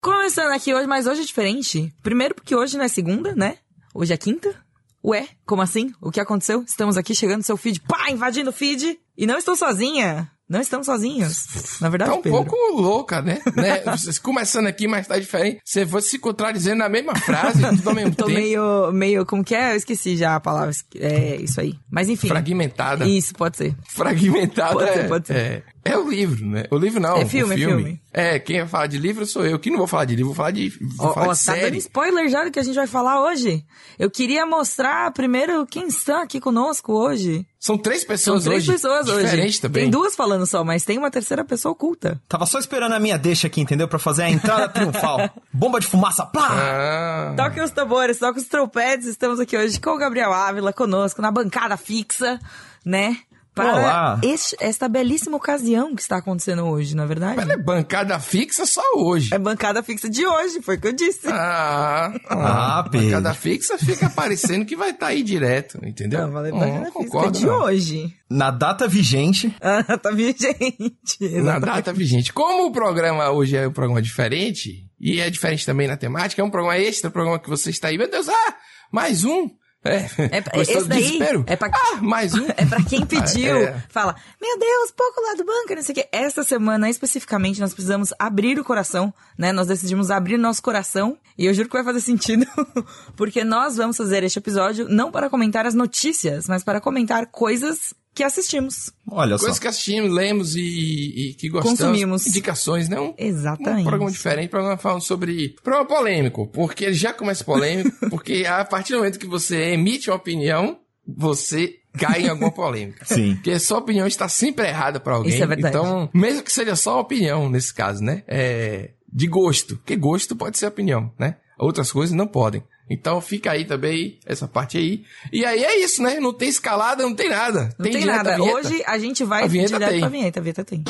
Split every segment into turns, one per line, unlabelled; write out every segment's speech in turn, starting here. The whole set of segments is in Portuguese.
Começando aqui hoje, mas hoje é diferente. Primeiro porque hoje não é segunda, né? Hoje é quinta. Ué, como assim? O que aconteceu? Estamos aqui chegando no seu feed, pá, invadindo o feed. E não estou sozinha. Não estamos sozinhos. Na verdade,
Tá um
Pedro.
pouco louca, né? né? Começando aqui, mas tá diferente. Você foi se contradizendo na mesma frase, tudo ao mesmo
Tô
tempo.
meio, meio, como que é? Eu esqueci já a palavra. É isso aí. Mas enfim.
Fragmentada.
Isso, pode ser.
Fragmentada
Pode ser,
é,
pode ser.
É, é o livro, né? O livro não,
É
o
filme, é filme.
É, quem vai falar de livro sou eu. Que não vou falar de livro, vou falar de, vou
Ó,
falar
ó,
de
tá dando
série.
spoiler já do que a gente vai falar hoje. Eu queria mostrar primeiro quem está aqui conosco hoje.
São três
São
pessoas
três
hoje.
pessoas hoje.
Diferente também.
Tem duas falando só, mas tem uma terceira pessoa oculta.
Tava só esperando a minha deixa aqui, entendeu? Pra fazer a entrada triunfal. Bomba de fumaça, plá!
Ah,
Toque os tambores, toque os trompetes. Estamos aqui hoje com o Gabriel Ávila conosco na bancada fixa, né? Para
Olá.
este- esta belíssima ocasião que está acontecendo hoje, na verdade.
ela é bancada fixa só hoje.
É bancada fixa de hoje, foi o que eu disse.
Ah,
Ah, Pedro.
bancada fixa fica parecendo que vai estar aí direto, entendeu?
Não, valeu bancada fixa
concordo,
de
não.
hoje.
Na data vigente,
Ah, tá vendo, gente?
Na data vigente. Como o programa hoje é um programa diferente, e é diferente também na temática, é um programa extra, um programa que você está aí, meu Deus, ah, mais um. É,
É pra- esse daí é pra-
Ah, mais um.
É pra quem pediu.
Ah, é.
Fala, meu Deus, pouco lá do banco, não sei o quê. Essa semana, especificamente, nós precisamos abrir o coração, né? Nós decidimos abrir nosso coração. E eu juro que vai fazer sentido. porque nós vamos fazer este episódio não para comentar as notícias, mas para comentar coisas que assistimos.
olha só.
Coisas que assistimos, lemos e, e que gostamos.
Consumimos.
Indicações, né? Um,
Exatamente.
um programa diferente, programa falando sobre... Programa polêmico, porque ele já começa polêmico, porque a partir do momento que você emite uma opinião, você cai em alguma polêmica.
Sim.
Porque sua opinião está sempre errada pra alguém.
Isso é verdade.
Então, mesmo que seja só opinião nesse caso, né? É, de gosto. Porque gosto pode ser opinião, né? Outras coisas não podem. Então fica aí também essa parte aí. E aí é isso, né? Não tem escalada, não tem nada.
Não tem,
direto
nada.
vinheta.
Hoje a gente vai
A vinheta
direto
tem.
pra vinheta. A vinheta tem.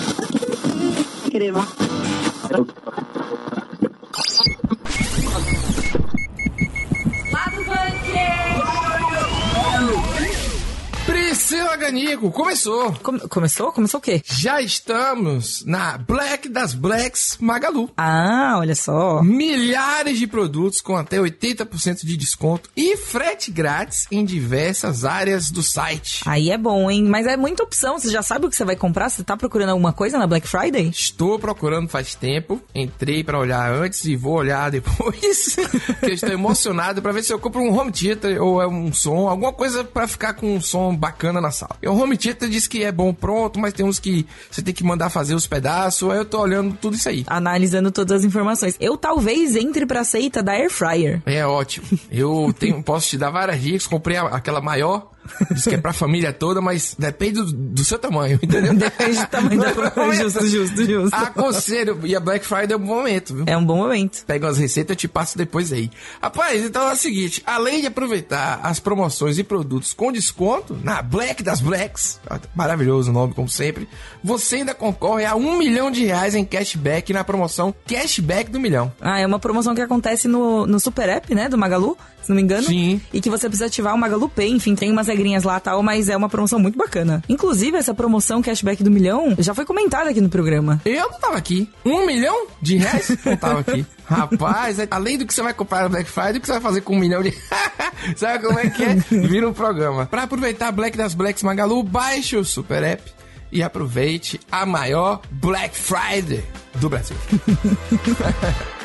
Priscila Ganigo, começou.
Come- começou? Começou o quê?
Já estamos na Black das Blacks Magalu.
Ah, olha só.
Milhares de produtos com até 80% de desconto e frete grátis em diversas áreas do site.
Aí é bom, hein? Mas é muita opção. Você já sabe o que você vai comprar? Você tá procurando alguma coisa na Black Friday?
Estou procurando faz tempo. Entrei pra olhar antes e vou olhar depois. que eu estou emocionado pra ver se eu compro um home theater ou é um som, alguma coisa pra ficar com um som bacana na sala. E o home theater diz que é bom pronto, mas tem uns que você tem que mandar fazer os pedaços. Aí eu tô olhando tudo isso aí.
Analisando todas as informações. Eu talvez entre pra seita da Air Fryer.
É ótimo. Eu tenho, posso te dar várias dicas. Comprei a- aquela maior. Diz que é pra família toda, mas depende do, do seu tamanho, entendeu?
Depende do tamanho da Justo, justo, justo.
Aconselho. E a Black Friday é um bom momento, viu?
É um bom momento.
Pega umas receitas, eu te passo depois aí. Rapaz, então é o seguinte: além de aproveitar as promoções e produtos com desconto na Black das Blacks, maravilhoso o nome, como sempre, você ainda concorre a um milhão de reais em cashback na promoção Cashback do Milhão.
Ah, é uma promoção que acontece no, no Super App, né, do Magalu, se não me engano.
Sim.
E que você precisa ativar o Magalu Pay, enfim, tem umas regrinhas lá tal, mas é uma promoção muito bacana. Inclusive, essa promoção cashback do milhão já foi comentada aqui no programa.
Eu não tava aqui. Um milhão de reais? Não tava aqui. Rapaz, é- além do que você vai comprar na Black Friday, o que você vai fazer com um milhão de... Sabe como é que é? Vira um programa. Pra aproveitar a Black das Blacks Magalu, baixe o Super App e aproveite a maior Black Friday do Brasil.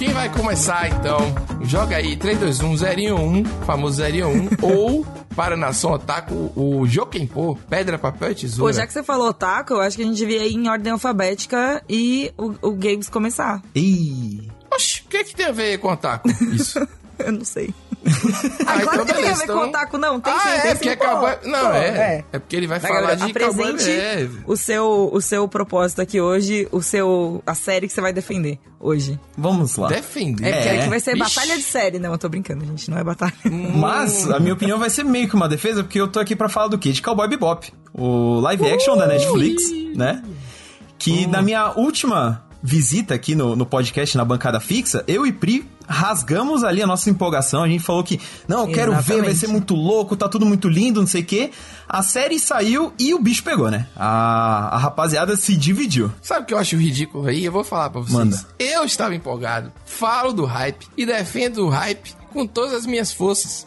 Quem vai começar então? Joga aí 321 011, famoso 011, ou para a nação otaku, o Jokenpô, pedra, papel e
Pô,
tesoura.
já que você falou taco, eu acho que a gente devia ir em ordem alfabética e o, o Games começar.
Ih.
Oxi, o que, que tem a ver com otaku? Isso.
Eu não sei.
Ah,
claro
então
que a
beleza,
ver
então-
com otaku, não. Tem
ah,
sim,
é,
tem
porque
sim,
é cowboy... Não,
Pô,
é. é. porque ele vai falar
galera,
de cowboy
apresente o seu, o seu propósito aqui hoje, o seu, a série que você vai defender hoje.
Vamos lá.
Defender.
É, porque
É.
aqui vai ser
Vixe.
batalha de série. Não, eu tô brincando, gente. Não é batalha.
Mas a minha opinião vai ser meio que uma defesa, porque eu tô aqui pra falar do quê? De Cowboy Bebop. O live action da Netflix, né? Que na minha última visita aqui no, no podcast na bancada fixa, eu e Pri rasgamos ali a nossa empolgação. A gente falou que, não, eu quero ver, vai
Exatamente.
ser muito louco, tá tudo muito lindo, não sei o quê. A série saiu e o bicho pegou, né? A, a rapaziada se dividiu.
Sabe o que eu acho ridículo aí? Eu vou falar pra vocês.
Manda.
Eu estava empolgado, falo do hype e defendo o hype com todas as minhas forças.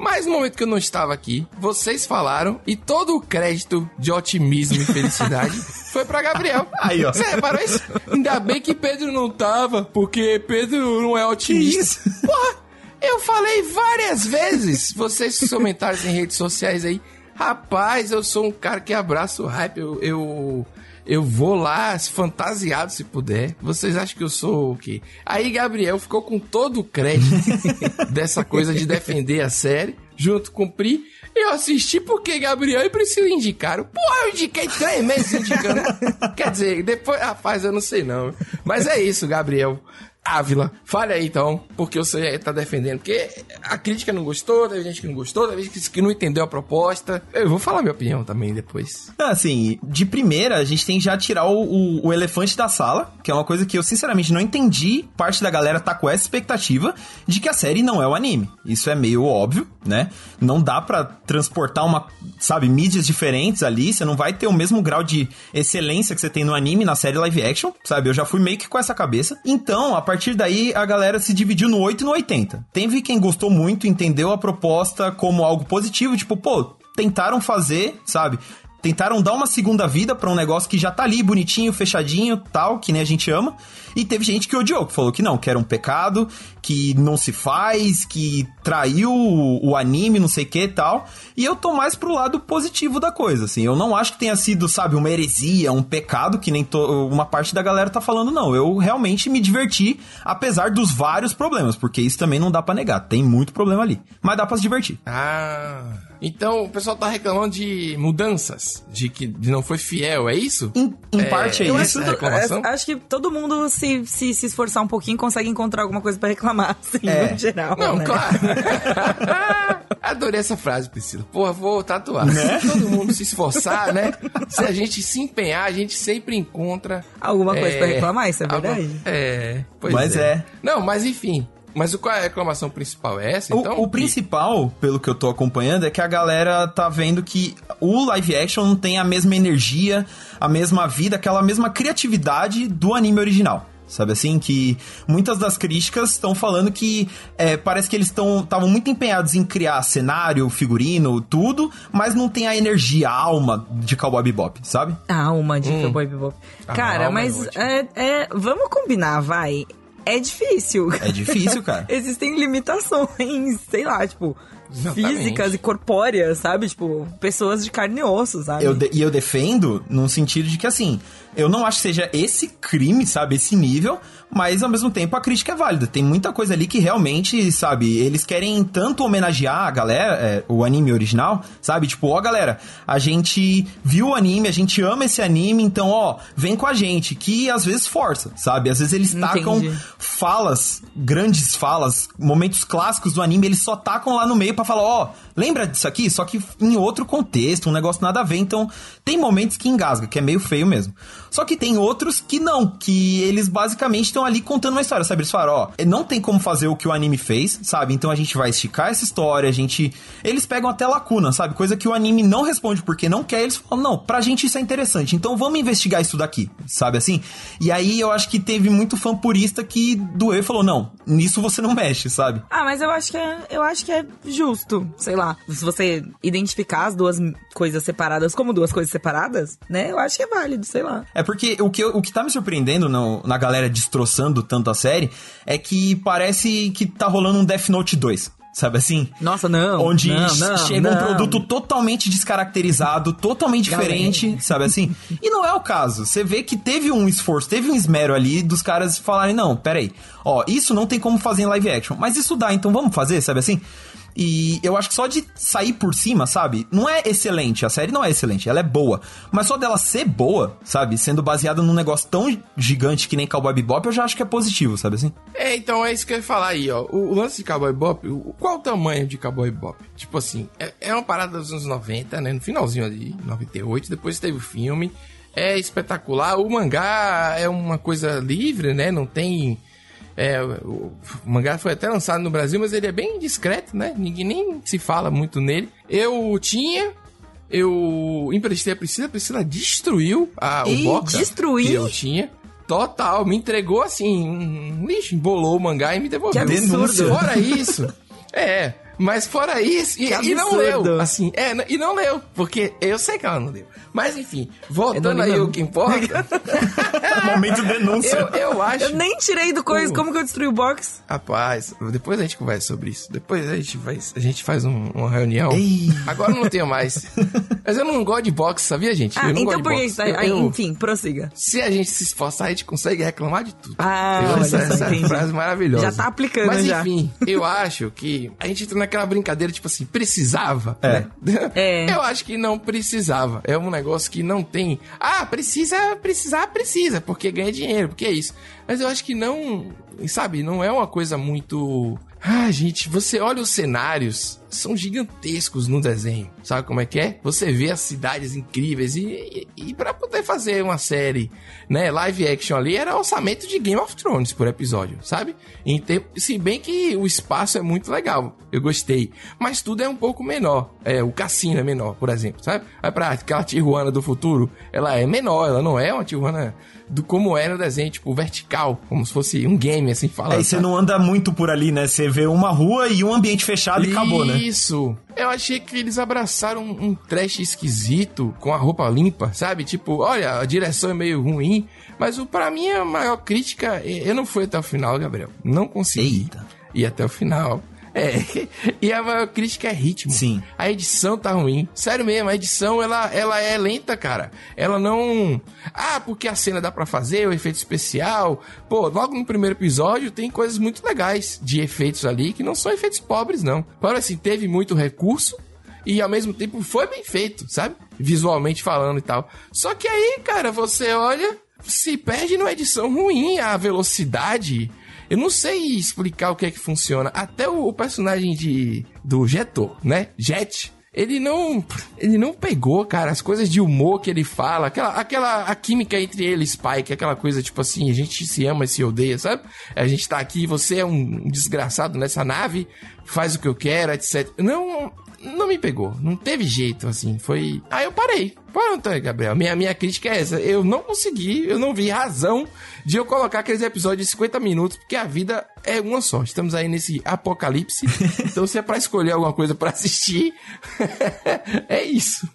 Mas no momento que eu não estava aqui, vocês falaram e todo o crédito de otimismo e felicidade foi pra Gabriel.
Aí, ó.
Você reparou isso? Ainda bem que Pedro não tava, porque Pedro não é otimista. Porra, eu falei várias vezes, vocês com comentários em redes sociais aí. Rapaz, eu sou um cara que abraça o hype. Eu, eu, eu vou lá fantasiado se puder. Vocês acham que eu sou o quê? Aí Gabriel ficou com todo o crédito dessa coisa de defender a série, junto com o Pri. Eu assisti porque Gabriel e Priscila indicaram. Porra, eu indiquei três meses indicando. Quer dizer, depois, rapaz, eu não sei não. Mas é isso, Gabriel. Ávila, fale aí então, porque você tá defendendo. Porque a crítica não gostou, teve gente que não gostou, teve gente que não entendeu a proposta. Eu vou falar minha opinião também depois.
Não, Assim, de primeira, a gente tem já tirar o, o- o elefante da sala, que é uma coisa que eu sinceramente não entendi. Parte da galera tá com essa expectativa de que a série não é o anime. Isso é meio óbvio, né? Não dá pra transportar uma, sabe, mídias diferentes ali. Você não vai ter o mesmo grau de excelência que você tem no anime na série live action, sabe? Eu já fui meio que com essa cabeça. Então, a partir daí, a galera se dividiu no 8 e no 80. Teve quem gostou muito, entendeu a proposta como algo positivo, tipo, pô, tentaram fazer, sabe? Tentaram dar uma segunda vida pra um negócio que já tá ali bonitinho, fechadinho, tal, que nem a gente ama. E teve gente que odiou, que falou que não, que era um pecado, que não se faz, que traiu o, o anime, não sei o que tal. E eu tô mais pro lado positivo da coisa, assim. Eu não acho que tenha sido, sabe, uma heresia, um pecado, que nem uma parte da galera tá falando, não. Eu realmente me diverti, apesar dos vários problemas, porque isso também não dá pra negar. Tem muito problema ali. Mas dá pra se divertir.
Ah. Então o pessoal tá reclamando de mudanças, de que de não foi fiel, é isso?
Em, em
É,
parte é isso.
acho- reclamação?
É, acho que todo mundo, se, se, se esforçar um pouquinho, consegue encontrar alguma coisa pra reclamar, assim,
É.
no geral.
Não,
né?
claro. Adorei essa frase, Priscila. Porra, vou tatuar.
Né?
Se todo mundo se esforçar, né? Se a gente se empenhar, a gente sempre encontra...
Alguma coisa pra reclamar, isso é
alguma-
verdade.
É, pois
Mas é.
Não, mas enfim. Mas o- qual é a reclamação principal? É essa,
O-
então?
o, principal, pelo que eu tô acompanhando, é que a galera tá vendo que o live action não tem a mesma energia, a mesma vida, aquela mesma criatividade do anime original. Sabe assim? Que muitas das críticas estão falando que é, parece que eles estavam muito empenhados em criar cenário, figurino, tudo, mas não tem a energia, a alma de Cowboy Bebop, sabe?
A alma de
Hum.
Cowboy Bebop. Cara,
é
mas é, é- vamos combinar, vai. É difícil.
É difícil, cara.
Existem limitações, sei lá, tipo,
Exatamente.
físicas e corpóreas, sabe? Tipo, pessoas de carne e osso, sabe?
Eu de- e eu defendo num sentido de que, assim, eu não acho que seja esse crime, sabe, esse nível, mas ao mesmo tempo a crítica é válida. Tem muita coisa ali que realmente, sabe, eles querem tanto homenagear a galera, é, o anime original, sabe? Tipo, ó, galera, a gente viu o anime, a gente ama esse anime, então, ó, vem com a gente, que às vezes força, sabe? Às vezes eles tacam
Entendi.
falas, grandes falas, momentos clássicos do anime, eles só tacam lá no meio pra falar, ó, lembra disso aqui? Só que em outro contexto, um negócio nada a ver. Então, tem momentos que engasga, que é meio feio mesmo. Só que tem outros que não, que eles basicamente estão ali contando uma história, sabe? Eles falaram, ó, não tem como fazer o que o anime fez, sabe? Então a gente vai esticar essa história, a gente... Eles pegam até lacuna, sabe? Coisa que o anime não responde porque não quer, eles falam, não, pra gente isso é interessante, então vamos investigar isso daqui, sabe assim? E aí eu acho que teve muito fã purista que doeu e falou, não, nisso você não mexe, sabe?
Ah, mas eu acho que é, eu acho que é justo, sei lá. Se você identificar as duas coisas separadas como duas coisas separadas, né? Eu acho que é válido, sei lá.
É porque o que, eu- o que tá me surpreendendo no- na galera destroçando tanto a série é que parece que tá rolando um Death Note 2. Sabe assim?
Nossa, não.
Onde
não, não,
chega um
não.
produto totalmente descaracterizado, totalmente
Galera.
diferente, sabe assim? E não é o caso. Você vê que teve um esforço, teve um esmero ali dos caras falarem, não, peraí, ó, isso não tem como fazer em live action, mas isso dá, então vamos fazer, sabe assim? E eu acho que só de sair por cima, sabe? Não é excelente, a série não é excelente, ela é boa. Mas só dela ser boa, sabe? Sendo baseada num negócio tão gigante que nem Cowboy Bebop, eu já acho que é positivo, sabe assim?
É, então é isso que eu ia falar aí, ó. O, o lance de Cowboy Bop, o, qual o tamanho de Cowboy Bop? Tipo assim, é, é uma parada dos anos 90, né? No finalzinho ali, 98, depois teve o filme. é espetacular. O mangá é uma coisa livre, né? Não tem. É, o mangá foi até lançado no Brasil, mas ele é bem discreto, né? Ninguém nem se fala muito nele. Eu tinha, eu emprestei a Priscila, a Priscila destruiu a, o box que eu tinha. Total, me entregou assim, um lixo, embolou o mangá e me devolveu.
Que absurdo.
Fora isso, é, mas fora isso, e, e não leu, assim, é, e não leu, porque eu sei que ela não leu. Mas enfim, voltando aí o que importa,
Momento denúncia.
eu, eu acho...
Eu nem tirei do coisa,
Uh.
como que eu destruí o box?
Rapaz, depois a gente conversa sobre isso. Depois a gente, vai, a gente faz um- uma reunião.
Ei.
Agora eu não tenho mais. Mas eu não gosto de boxe, sabia, gente?
Ah,
eu não
então
gosto
por
de
que
boxe.
isso?
Eu-
Enfim, prossiga.
Se a gente se esforçar, a gente consegue reclamar de tudo.
Ah,
Eu-
olha
essa, essa frase maravilhosa.
Já tá aplicando,
Mas
já.
enfim, eu acho que a gente entra naquela brincadeira, tipo assim, precisava.
É.
Né?
É.
Eu acho que não precisava. É um negócio que não tem. Ah, precisa, precisar, precisa, porque ganha dinheiro, porque é isso. Mas eu acho que não. Sabe, não é uma coisa muito. Ah, gente, você olha os cenários, são gigantescos no desenho. Sabe como é que é? Você vê as cidades incríveis e, e, e para poder fazer uma série, né, live action ali, era orçamento de Game of Thrones por episódio, sabe? Em tempo, se bem que o espaço é muito legal, eu gostei. Mas tudo é um pouco menor. É, o cassino é menor, por exemplo, sabe? Vai pra aquela Tijuana do futuro, ela é menor, ela não é uma Tijuana do como era no desenho, tipo, vertical, como se fosse um game, assim, falando.
Aí você não anda muito por ali, né? Você vê uma rua e um ambiente fechado e acabou, né?
Isso. Eu achei que eles abraçaram um trash esquisito com a roupa limpa, sabe? Tipo, olha, a direção é meio ruim, mas o para mim a maior crítica, eu não fui até o final, Gabriel. Não consegui
Eita.
ir até o final. É, e a maior crítica é ritmo.
Sim.
A edição tá ruim. Sério mesmo, a edição ela, ela é lenta, cara. Ela não. Ah, porque a cena dá pra fazer, o efeito especial. Pô, logo no primeiro episódio tem coisas muito legais de efeitos ali que não são efeitos pobres, não. Claro, assim, teve muito recurso e ao mesmo tempo foi bem feito, sabe? Visualmente falando e tal. Só que aí, cara, você olha, se perde numa edição ruim, a velocidade. Eu não sei explicar o que é que funciona. Até o, o personagem de do Jetor, né? Jet. Ele não, ele não pegou, cara, as coisas de humor que ele fala, aquela, aquela a química entre ele e Spike, aquela coisa tipo assim, a gente se ama e se odeia, sabe? A gente tá aqui, você é um desgraçado nessa nave, faz o que eu quero, etc. Não, não me pegou, não teve jeito, assim, foi... Aí eu parei. Pronto, Gabriel, minha, minha crítica é essa, eu não consegui, eu não vi razão de eu colocar aqueles episódios de 50 minutos, porque a vida é uma só, estamos aí nesse apocalipse, então se é pra escolher alguma coisa pra assistir, é isso.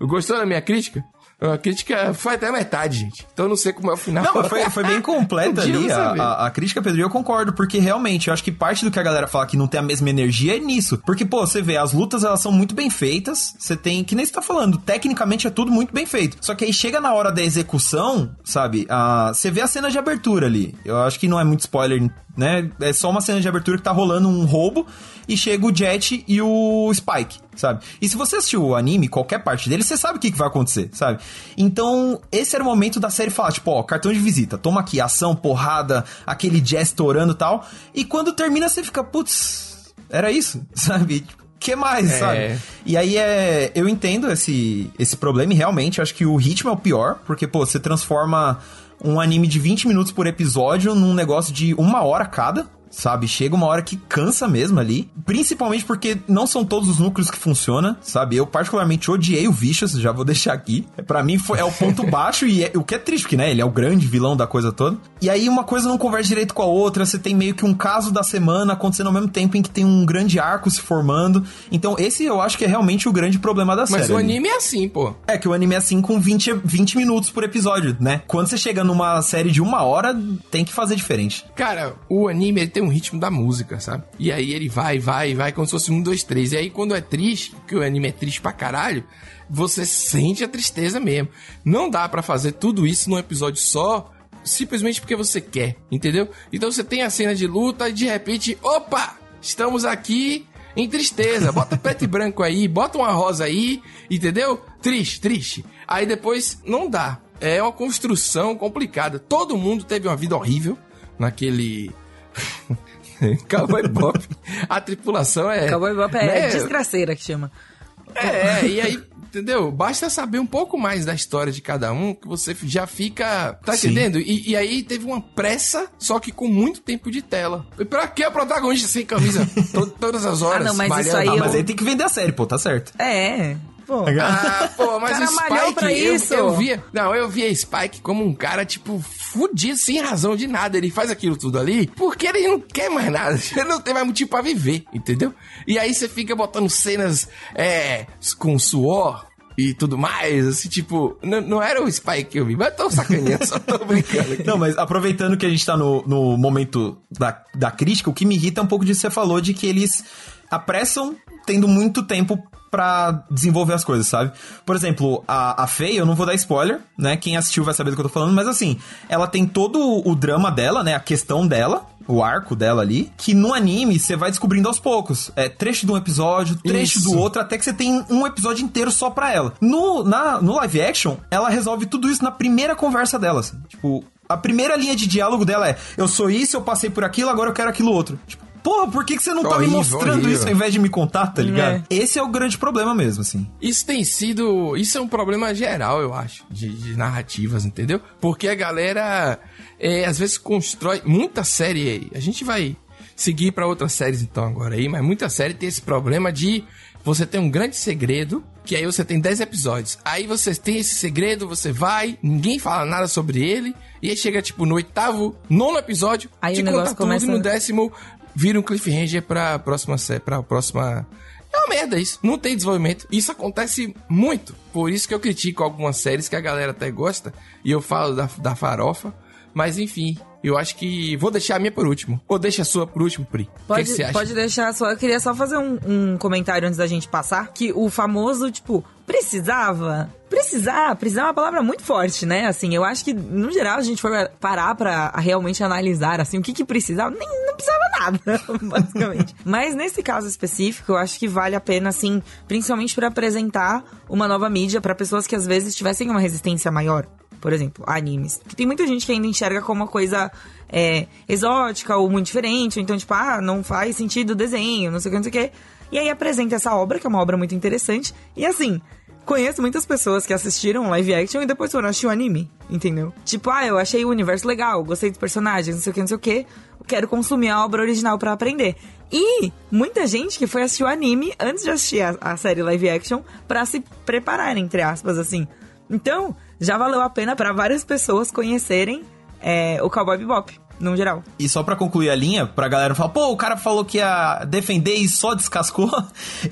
Gostou da minha crítica? A crítica foi até metade, gente, então eu não sei como é o final.
Não, foi, foi bem completa ali a, a, a crítica, Pedro, e eu concordo, porque realmente, eu acho que parte do que a galera fala que não tem a mesma energia é nisso. Porque, pô, você vê, as lutas, elas são muito bem feitas, você tem, que nem você tá falando, tecnicamente é tudo muito bem feito. Só que aí chega na hora da execução, sabe, a, você vê a cena de abertura ali. Eu acho que não é muito spoiler, né, é só uma cena de abertura que tá rolando um roubo, e chega o Jet e o Spike, sabe? E se você assistiu o anime, qualquer parte dele, você sabe o que, que vai acontecer, sabe? Então, esse era o momento da série falar, tipo, ó, cartão de visita, toma aqui, ação, porrada, aquele jazz estourando e tal. E quando termina, você fica, putz, era isso, sabe? que mais,
É.
sabe? E aí é. Eu entendo esse, esse problema e realmente acho que o ritmo é o pior, porque, pô, você transforma um anime de 20 minutos por episódio num negócio de uma hora cada. Sabe, chega uma hora que cansa mesmo ali. Principalmente porque não são todos os núcleos que funcionam, sabe? Eu particularmente odiei o Vicious, já vou deixar aqui. Pra mim foi, é o ponto baixo e é- o que é triste, porque, né? Ele é o grande vilão da coisa toda. E aí uma coisa não conversa direito com a outra, você tem meio que um caso da semana acontecendo ao mesmo tempo em que tem um grande arco se formando. Então esse eu acho que é realmente o grande problema da série.
Mas o
ali.
anime é assim, pô.
É que o anime é assim com 20, 20 minutos por episódio, né? Quando você chega numa série de uma hora, tem que fazer diferente.
Cara, o anime ele tem um ritmo da música, sabe? E aí ele vai, vai, vai, como se fosse um, dois, três. E aí quando é triste, que o anime é triste pra caralho, você sente a tristeza mesmo. Não dá pra fazer tudo isso num episódio só, simplesmente porque você quer, entendeu? Então você tem a cena de luta e de repente, opa! Estamos aqui em tristeza. Bota preto e branco aí, bota uma rosa aí, entendeu? Triste, triste. Aí depois não dá. É uma construção complicada. Todo mundo teve uma vida horrível naquele. Cowboy Bop. A tripulação é.
Cowboy é
né?
desgraceira que chama.
É, e aí Entendeu? Basta saber um pouco mais da história de cada um que você já fica. Tá
Sim.
entendendo? E, e aí teve uma pressa, só que com muito tempo de tela. E pra que o protagonista sem camisa to- todas as horas?
Ah, não, mas isso
malhando?
aí
Ah,
eu-
mas aí tem que vender a série, pô, tá certo.
É, pô.
Ah, pô, mas
O cara
o Spike,
pra
eu,
isso.
eu via. Não, eu via Spike como um cara, tipo, fudido, sem razão de nada. Ele faz aquilo tudo ali porque ele não quer mais nada. Ele não tem mais motivo pra viver, entendeu? E aí você fica botando cenas é, com suor. E tudo mais, assim, tipo, não, não era o Spike que eu vi, mas eu tô sacaneando, só tô brincando aqui.
Não, mas aproveitando que a gente tá no, no momento da, da crítica, o que me irrita é um pouco disso que você falou, de que eles apressam tendo muito tempo pra desenvolver as coisas, sabe? Por exemplo, a, a Faye, eu não vou dar spoiler, né? Quem assistiu vai saber do que eu tô falando, mas assim, ela tem todo o drama dela, né? A questão dela, o arco dela ali, que no anime você vai descobrindo aos poucos. É trecho de um episódio, trecho
Isso.
do outro, até que você tem um episódio inteiro só pra ela. No, na, no live action, ela resolve tudo isso na primeira conversa dela, assim. Tipo, a primeira linha de diálogo dela é: eu sou isso, eu passei por aquilo, agora eu quero aquilo outro. Tipo, porra, por que, que você não tá me
Horrível,
mostrando
horrível.
isso ao invés de me contar, tá ligado?
É.
Esse é o grande problema mesmo, assim.
Isso tem sido. Isso é um problema geral, eu acho, de, de narrativas, entendeu? Porque a galera é, às vezes constrói muita série aí. A gente vai seguir pra outras séries então agora aí, mas muita série tem esse problema de você ter um grande segredo, que aí você tem 10 episódios. Aí você tem esse segredo, você vai, ninguém fala nada sobre ele, e aí chega tipo no oitavo, nono episódio,
Aí
te
o negócio
conta tudo,
começa-
e no décimo vira um cliffhanger pra próxima série, pra próxima é uma merda isso. Não tem desenvolvimento. Isso acontece muito. Por isso que eu critico algumas séries que a galera até gosta. E eu falo da, da farofa. Mas enfim, eu acho que vou deixar a minha por último. Ou deixa a sua por último, Pri. O que,
Pode,
que você acha?
pode deixar só. Eu queria só fazer um, um comentário antes da gente passar. Que o famoso, tipo, precisava. Precisar, precisar é uma palavra muito forte, né? Assim, eu acho que, no geral, a gente for parar pra realmente analisar, assim, o que que precisava. Nem, não precisava nada, basicamente. Mas nesse caso específico, eu acho que vale a pena, assim, principalmente pra apresentar uma nova mídia pra pessoas que às vezes tivessem uma resistência maior por exemplo, animes. Tem muita gente que ainda enxerga como uma coisa é, exótica ou muito diferente, ou então, tipo, ah, não faz sentido o desenho, não sei o que, não sei o que. E aí apresenta essa obra, que é uma obra muito interessante, e assim. Conheço muitas pessoas que assistiram live action e depois foram assistir o anime, entendeu? Tipo, ah, eu achei o universo legal, gostei dos personagens, não sei o que, não sei o que, quero consumir a obra original pra aprender. E muita gente que foi assistir o anime antes de assistir a, a série live action pra se preparar, entre aspas, assim. Então, já valeu a pena pra várias pessoas conhecerem é, o Cowboy Bebop, no geral.
E só pra concluir a linha, pra galera falar, pô, o cara falou que ia defender e só descascou.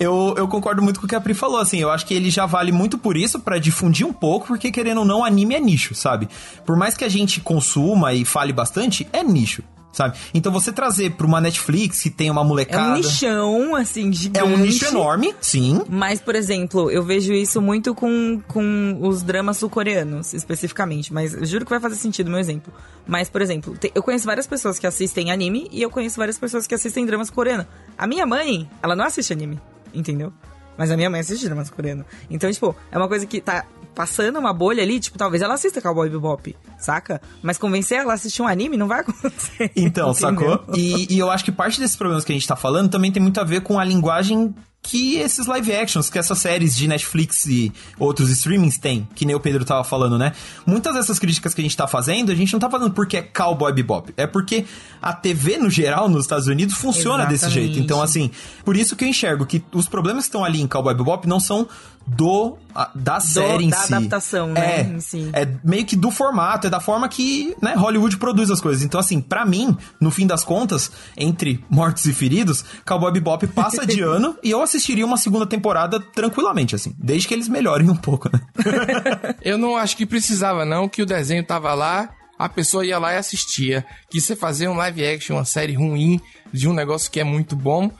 Eu, eu concordo muito com o que a Pri falou, assim. Eu acho que ele já vale muito por isso, pra difundir um pouco, porque querendo ou não, anime é nicho, sabe? Por mais que a gente consuma e fale bastante, é nicho, sabe? Então você trazer pra uma Netflix que tem uma
É
molecada.
um nichão, assim, gigante.
É um nicho enorme, sim.
Mas, por exemplo, eu vejo isso muito com, com os dramas sul-coreanos, especificamente. Mas eu juro que vai fazer sentido o meu exemplo. Mas, por exemplo, te- eu conheço várias pessoas que assistem anime e eu conheço várias pessoas que assistem dramas coreanos. A minha mãe, ela não assiste anime, entendeu? Mas a minha mãe assiste dramas coreanos. Então, tipo, é uma coisa que tá passando uma bolha ali, tipo, talvez ela assista Cowboy Bebop, saca? Mas convencer ela a assistir um anime não vai acontecer.
Então, sacou? E, e eu acho que parte desses problemas que a gente tá falando também tem muito a ver com a linguagem que esses live actions, que essas séries de Netflix e outros streamings têm, que nem o Pedro tava falando, né? Muitas dessas críticas que a gente tá fazendo, a gente não tá fazendo porque é Cowboy Bebop, é porque a TV no geral nos Estados Unidos funciona desse
Exatamente.
jeito. Então, assim, por isso que eu enxergo que os problemas que estão ali em Cowboy Bebop não são do a- da série em
da
si.
adaptação, né,
É,
em si.
é meio que do formato, é da forma que né, Hollywood produz as coisas. Então, assim, pra mim, no fim das contas, entre mortos e feridos, Cowboy Bebop passa de ano e eu assistiria uma segunda temporada tranquilamente, assim, desde que eles melhorem um pouco, né?
Eu não acho que precisava, não, que o desenho tava lá, a pessoa ia lá e assistia. Que você fazer um live action, uma série ruim, de um negócio que é muito bom,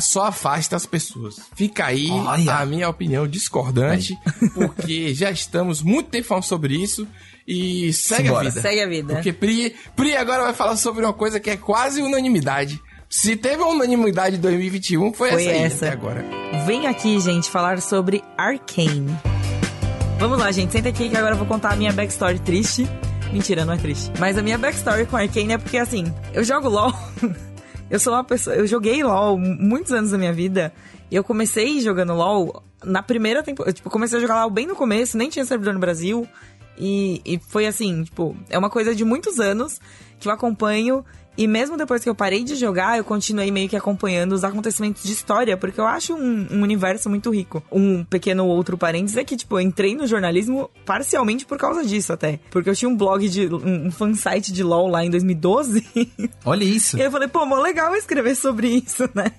só afasta as pessoas. Fica aí
Olha.
a minha opinião discordante, porque já estamos muito tempo falando sobre isso. E segue
Simbora.
a vida.
Segue a vida.
Porque Pri, Pri agora vai falar sobre uma coisa que é quase unanimidade. Se teve uma unanimidade em 2021, foi,
Foi
essa aí
essa.
até agora.
Vem aqui, gente, falar sobre Arcane. Vamos lá, gente, senta aqui que agora eu vou contar a minha backstory triste. Mentira, não é triste. Mas a minha backstory com Arcane é porque, assim, eu jogo LOL. eu sou uma pessoa. Eu joguei LOL muitos anos da minha vida. E eu comecei jogando LOL na primeira temporada. Tipo, comecei a jogar lá bem no começo, nem tinha servidor no Brasil. E, e foi assim, tipo, é uma coisa de muitos anos que eu acompanho. E mesmo depois que eu parei de jogar, eu continuei meio que acompanhando os acontecimentos de história, porque eu acho um, um universo muito rico. Um pequeno outro parênteses é que, tipo, eu entrei no jornalismo parcialmente por causa disso até. Porque eu tinha um blog de. um, um fansite de LOL lá em 2012.
Olha isso.
E aí eu falei, pô, mó legal escrever sobre isso, né?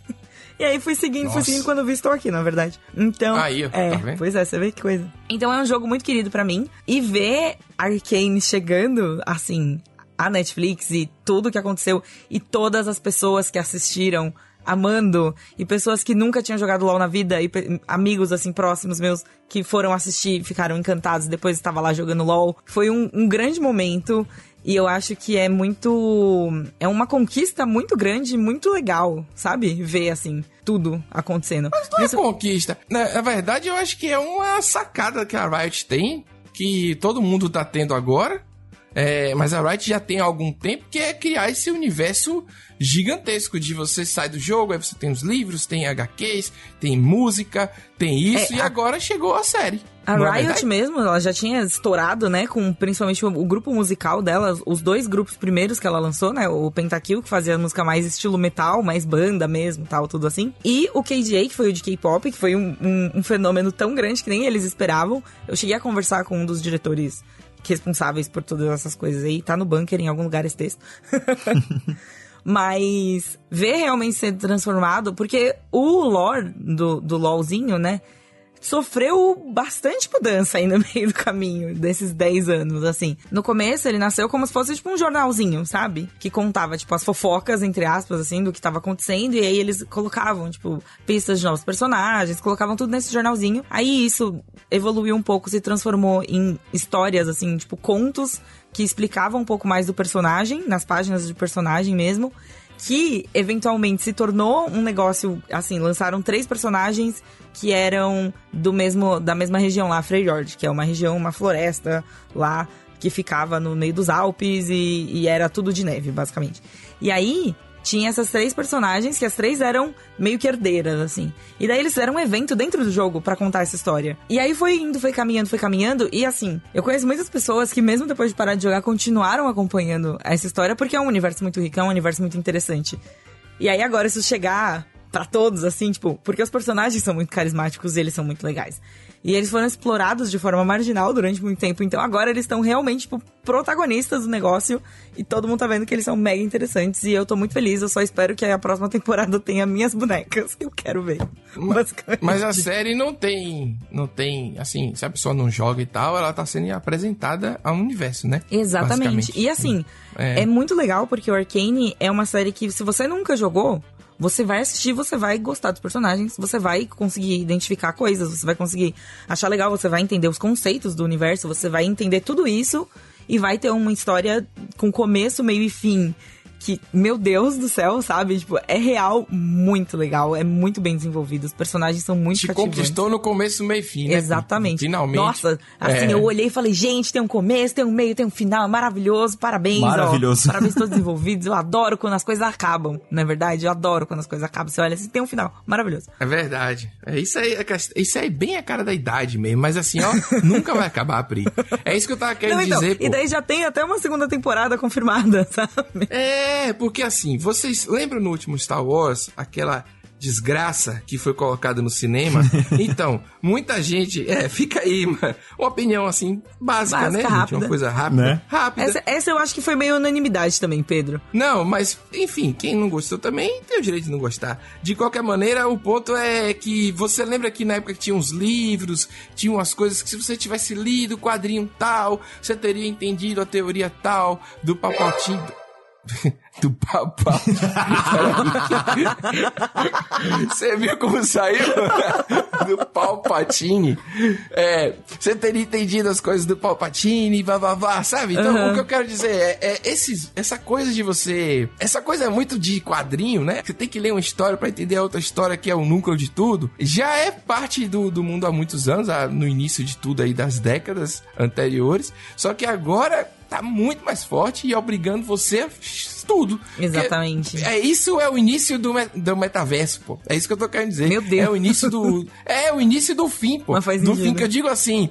E aí fui seguindo, fui
Nossa.
seguindo quando vi estou aqui, na verdade. Então.
Aí, ó,
é,
tá vendo?
pois é, você vê que coisa. Então é um jogo muito querido pra mim. E ver Arcane chegando, assim, a Netflix e tudo que aconteceu e todas as pessoas que assistiram amando e pessoas que nunca tinham jogado LoL na vida e amigos assim próximos meus que foram assistir ficaram encantados depois estava lá jogando LoL. Foi um, um grande momento e eu acho que é muito é uma conquista muito grande, muito legal, sabe? Ver assim tudo acontecendo.
Não é
Isso-
conquista. Na, na verdade, eu acho que é uma sacada que a Riot tem, que todo mundo tá tendo agora. É, mas a Riot já tem há algum tempo, que é criar esse universo gigantesco de você sai do jogo, aí você tem os livros, tem HQs, tem música, tem isso,
É,
e
a-
agora chegou a série.
A
Não é
Riot
verdade?
mesmo, ela já tinha estourado, né, com principalmente o, o grupo musical dela, os dois grupos primeiros que ela lançou, né, o Pentakill, que fazia música mais estilo metal, mais banda mesmo, tal, tudo assim, e o KDA, que foi o de K-pop, que foi um, um- um fenômeno tão grande que nem eles esperavam. Eu cheguei a conversar com um dos diretores responsáveis por todas essas coisas aí, tá no bunker em algum lugar esse texto. Mas ver realmente ser transformado, porque o lore do, do LOLzinho, né? Sofreu bastante mudança aí no meio do caminho desses 10 anos, assim. No começo, ele nasceu como se fosse, tipo, um jornalzinho, sabe? Que contava, tipo, as fofocas, entre aspas, assim, do que tava acontecendo. E aí eles colocavam, tipo, pistas de novos personagens, colocavam tudo nesse jornalzinho. Aí isso evoluiu um pouco, se transformou em histórias, assim, tipo, contos que explicavam um pouco mais do personagem, nas páginas de personagem mesmo que eventualmente se tornou um negócio, assim, lançaram três personagens que eram do mesmo da mesma região lá, Freyjord, que é uma região, uma floresta lá que ficava no meio dos Alpes e, e era tudo de neve, basicamente. E aí tinha essas três personagens que as três eram meio que herdeiras, assim. E daí eles fizeram um evento dentro do jogo pra contar essa história. E aí foi indo, foi caminhando, foi caminhando. E assim, eu conheço muitas pessoas que, mesmo depois de parar de jogar, continuaram acompanhando essa história porque é um universo muito rico, é um universo muito interessante. E aí agora isso chegar pra todos, assim, tipo, porque os personagens são muito carismáticos e eles são muito legais. E eles foram explorados de forma marginal durante muito tempo. Então agora eles estão realmente, tipo, protagonistas do negócio. E todo mundo tá vendo que eles são mega interessantes. E eu tô muito feliz. Eu só espero que a próxima temporada tenha minhas bonecas. Eu quero ver. basicamente.
Mas a série não tem, não tem, assim, se a pessoa não joga e tal, ela tá sendo apresentada ao universo, né?
Exatamente. E assim,
É.
é. muito legal porque o Arcane é uma série que, se você nunca jogou, você vai assistir, você vai gostar dos personagens, você vai conseguir identificar coisas, você vai conseguir achar legal, você vai entender os conceitos do universo, você vai entender tudo isso e vai ter uma história com começo, meio e fim. Que, meu Deus do céu, sabe? Tipo, é real, muito legal, é muito bem desenvolvido. Os personagens são muito
Te
cativantes.
conquistou no começo, meio e fim, né?
Exatamente.
Finalmente.
Nossa, assim,
É.
eu olhei e falei, gente, tem um começo, tem um meio, tem um final, é maravilhoso, parabéns. ó.
Maravilhoso.
parabéns a todos os envolvidos. Eu adoro quando as coisas acabam, não é verdade? Eu adoro quando as coisas acabam. Você olha assim, tem um final, maravilhoso.
É verdade. É isso aí, é isso aí é bem a cara da idade mesmo, mas assim, ó, nunca vai acabar, Pri. É isso que eu tava querendo
Não, então,
dizer, pô.
e daí já tem até uma segunda temporada confirmada, sabe?
É, porque assim, vocês lembram no último Star Wars aquela desgraça que foi colocada no cinema? então, muita gente, é, fica aí, uma, uma opinião assim básica,
Básica,
né, gente?
rápida.
Uma coisa rápida,
Né?
rápida.
Essa, essa eu acho que foi meio unanimidade também, Pedro.
Não, mas, enfim, quem não gostou também tem o direito de não gostar. De qualquer maneira, o ponto é que você lembra que na época que tinha uns livros, tinha umas coisas que se você tivesse lido o quadrinho tal, você teria entendido a teoria tal do Palpatine. Do Papal. Você viu como saiu? Do Palpatine. É, você teria entendido as coisas do Palpatine, blá, sabe? Então,
Aham.
o que eu quero dizer é, é esses, essa coisa de você. Essa coisa é muito de quadrinho, né? Você tem que ler uma história pra entender a outra história que é o núcleo de tudo. Já é parte do, do mundo há muitos anos, no início de tudo aí das décadas anteriores. Só que agora tá muito mais forte e obrigando você a tudo.
Exatamente.
Porque é isso é o início do, me, do metaverso, pô. É isso que eu tô querendo dizer.
Meu Deus.
É o início do é o início do fim, pô.
Mas faz
do fim que eu digo assim,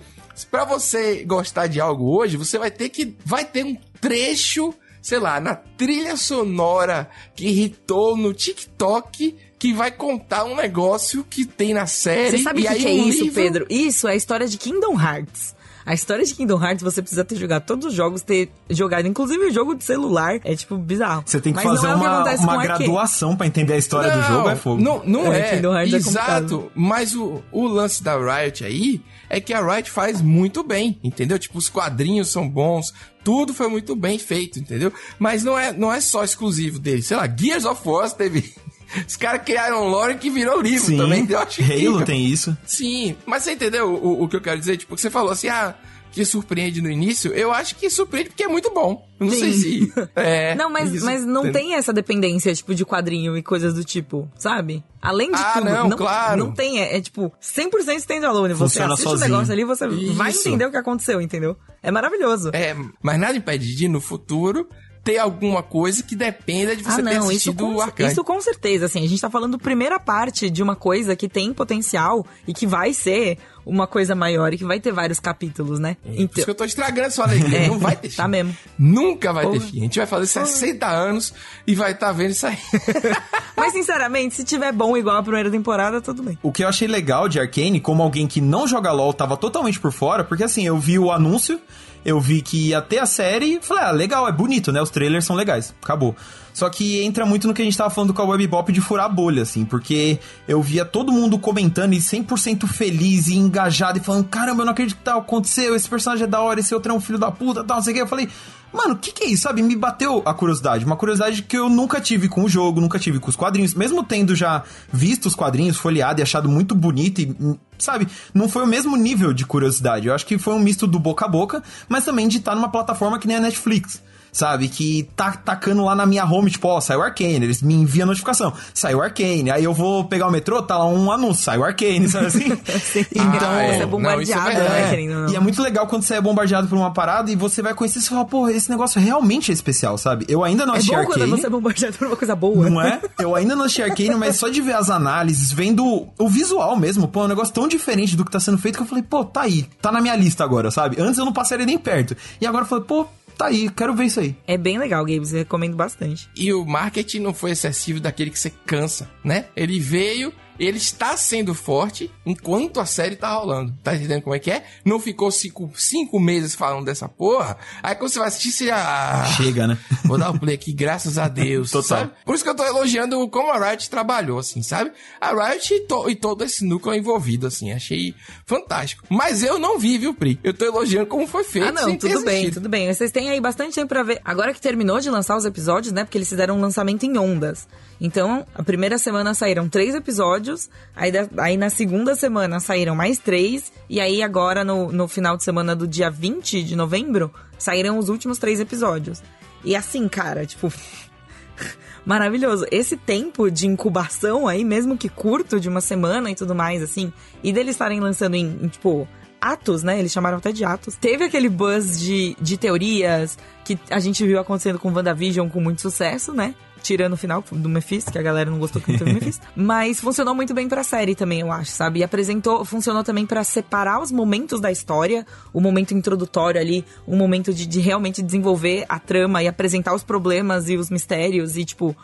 Pra você gostar de algo hoje, você vai ter que vai ter um trecho, sei lá, na trilha sonora que irritou no TikTok que vai contar um negócio que tem na série.
Você sabe o que, que é
um
isso,
livro-
Pedro? Isso é a história de Kingdom Hearts. A história de Kingdom Hearts, você precisa ter jogado todos os jogos, ter jogado, inclusive o jogo de celular. É, tipo, bizarro.
Você tem que
Mas
fazer
não é
uma, uma graduação pra entender a história do jogo, é fogo.
Não, não
É,
é.
Kingdom Hearts é
Exato. mas o, o lance da Riot aí é que a Riot faz muito bem, entendeu? Tipo, os quadrinhos são bons, tudo foi muito bem feito, entendeu? Mas não é, não é só exclusivo dele. Sei lá, Gears of War teve. Os caras criaram um lore que virou livro
Sim,
também. Eu acho
Halo
incrível.
tem isso.
Sim, mas você entendeu o, o que eu quero dizer? Tipo, você falou assim, ah, que surpreende no início. Eu acho que surpreende porque é muito bom. Eu Não sei se. É,
Não, mas,
isso,
mas não
entendeu?
tem essa dependência, tipo, de quadrinho e coisas do tipo, sabe? Além de
Ah,
tudo.
não, claro.
Não tem, é, é tipo, 100% standalone. Você
Funciona
assiste
sozinho.
o negócio ali, você vai
Isso.
entender o que aconteceu, entendeu? É maravilhoso.
É, mas nada impede de no futuro ter alguma coisa que dependa de você
ah,
ter
não, isso
assistido
com,
o Arcane.
isso com certeza, assim, a gente tá falando primeira parte de uma coisa que tem potencial e que vai ser uma coisa maior e que vai ter vários capítulos, né?
Por isso que eu tô estragando sua alegria.
É,
não vai ter fim.
tá mesmo.
Nunca vai ter
Porra.
fim. A gente vai fazer 60 anos e vai estar vendo isso aí.
Mas, sinceramente, se tiver bom igual a primeira temporada, tudo bem.
O que eu achei legal de Arcane, como alguém que não joga LoL tava totalmente por fora, porque assim, eu vi o anúncio, eu vi que ia ter a série, e falei, ah, legal, é bonito, né? Os trailers são legais, acabou. Só que entra muito no que a gente tava falando com a Webbop de furar a bolha, assim, porque eu via todo mundo comentando e 100% feliz e engajado e falando, caramba, eu não acredito que tal, aconteceu, esse personagem é da hora, esse outro é um filho da puta, tal, não sei o que. Eu falei, mano, o que que é isso, sabe? Me bateu a curiosidade, uma curiosidade que eu nunca tive com o jogo, nunca tive com os quadrinhos, mesmo tendo já visto os quadrinhos, folheado e achado muito bonito e, sabe, não foi o mesmo nível de curiosidade. Eu acho que foi um misto do boca a boca, mas também de estar numa plataforma que nem a Netflix. Sabe, que tá tacando lá na minha home, tipo, ó, saiu Arcane, eles me enviam a notificação, saiu Arcane, aí eu vou pegar o metrô, tá lá um anúncio, saiu Arcane, sabe assim?
Então,
é.
você é
Não,
bombardeado,
isso é
né, não.
E é muito legal quando você é bombardeado por uma parada e você vai conhecer e você fala, pô, esse negócio realmente é especial, sabe? Eu ainda não
É
assisti
bom
Arcane.
quando você é bombardeado por uma coisa boa.
Não é? Eu ainda não assisti Arcane, mas só de ver as análises, vendo o visual mesmo, pô, é um negócio tão diferente do que tá sendo feito que eu falei, pô, tá aí, tá na minha lista agora, sabe? Antes eu não passaria nem perto. E agora eu falei, pô, tá aí, quero ver isso aí.
É bem legal, Games, eu recomendo bastante.
E o marketing não foi excessivo daquele que você cansa, né? Ele veio, ele está sendo forte enquanto a série tá rolando. Tá entendendo como é que é? Não ficou cinco, cinco meses falando dessa porra. Aí quando você vai assistir, você já...
Chega, né?
Vou dar o play aqui, graças a Deus.
Total.
sabe? Por isso que eu tô elogiando como a Riot trabalhou, assim, sabe? A Riot e, to- e todo esse núcleo envolvido, assim, achei fantástico. Mas eu não vi, viu, Pri? Eu tô elogiando como foi feito.
Ah, não,
sem ter
tudo bem, tudo bem. Vocês têm aí bastante tempo pra ver. Agora que terminou de lançar os episódios, né? Porque eles fizeram um lançamento em ondas. Então, a primeira semana saíram três episódios, aí, da- aí na segunda semana saíram mais três, e aí agora no, no final de semana do dia 20 de novembro, saíram os últimos três episódios. E assim, cara, tipo. Maravilhoso. Esse tempo de incubação aí, mesmo que curto, de uma semana e tudo mais, assim, e deles estarem lançando em, em, tipo, atos, né? Eles chamaram até de atos. Teve aquele buzz de, de teorias que a gente viu acontecendo com WandaVision com muito sucesso, né? Tirando o final do Mephisto, que a galera não gostou tanto do Mephisto. Mas funcionou muito bem pra série também, eu acho, sabe? E apresentou, funcionou também pra separar os momentos da história, o momento introdutório ali, um momento de, de realmente desenvolver a trama e apresentar os problemas e os mistérios e, tipo,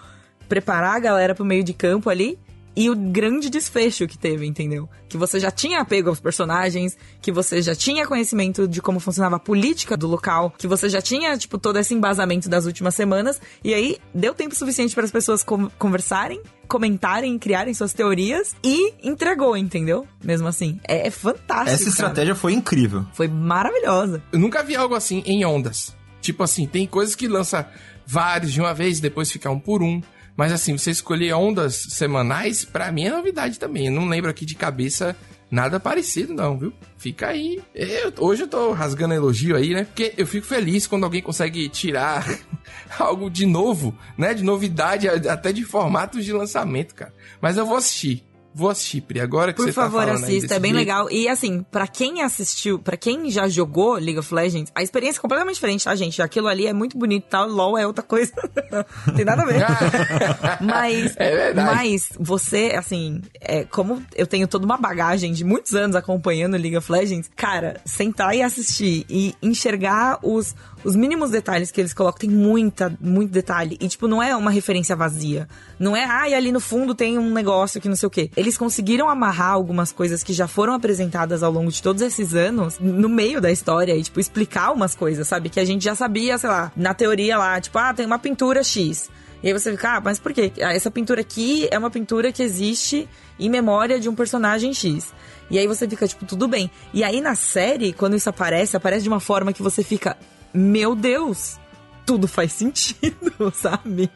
preparar a galera pro meio de campo ali. E o grande desfecho que teve, entendeu? Que você já tinha apego aos personagens, que você já tinha conhecimento de como funcionava a política do local, que você já tinha, tipo, todo esse embasamento das últimas semanas. E aí, deu tempo suficiente para as pessoas con- conversarem, comentarem, criarem suas teorias e entregou, entendeu? Mesmo assim. É, é fantástico.
Essa
cara.
estratégia foi incrível.
Foi maravilhosa.
Eu nunca vi algo assim em ondas. Tipo assim, tem coisas que lança vários de uma vez, depois fica um por um. Mas assim, você escolher ondas semanais, pra mim é novidade também. Eu não lembro aqui de cabeça nada parecido, não, viu? Fica aí. Eu- hoje eu tô rasgando elogio aí, né? Porque eu fico feliz quando alguém consegue tirar algo de novo, né? De novidade, até de formatos de lançamento, cara. Mas eu vou assistir. Vou assistir, Pri, agora que
Por
você
favor,
tá falando
assista, é bem
jeito.
legal. E assim, pra quem assistiu, pra quem já jogou League of Legends, a experiência é completamente diferente, tá, gente? Aquilo ali é muito bonito e tal, LOL é outra coisa. Tem nada a ver. mas,
É verdade.
mas você, assim, é, como eu tenho toda uma bagagem de muitos anos acompanhando League of Legends, cara, sentar e assistir e enxergar os, os mínimos detalhes que eles colocam, tem muita, muito detalhe. E, tipo, não é uma referência vazia. Não é, ah, e ali no fundo tem um negócio que não sei o quê. Eles conseguiram amarrar algumas coisas que já foram apresentadas ao longo de todos esses anos no meio da história e, tipo, explicar umas coisas, sabe? Que a gente já sabia, sei lá, na teoria lá, tipo, ah, tem uma pintura X. E aí você fica, ah, mas por quê? Ah, essa pintura aqui é uma pintura que existe em memória de um personagem X. E aí você fica, tipo, tudo bem. E aí na série, quando isso aparece, aparece de uma forma que você fica, meu Deus, tudo faz sentido, sabe?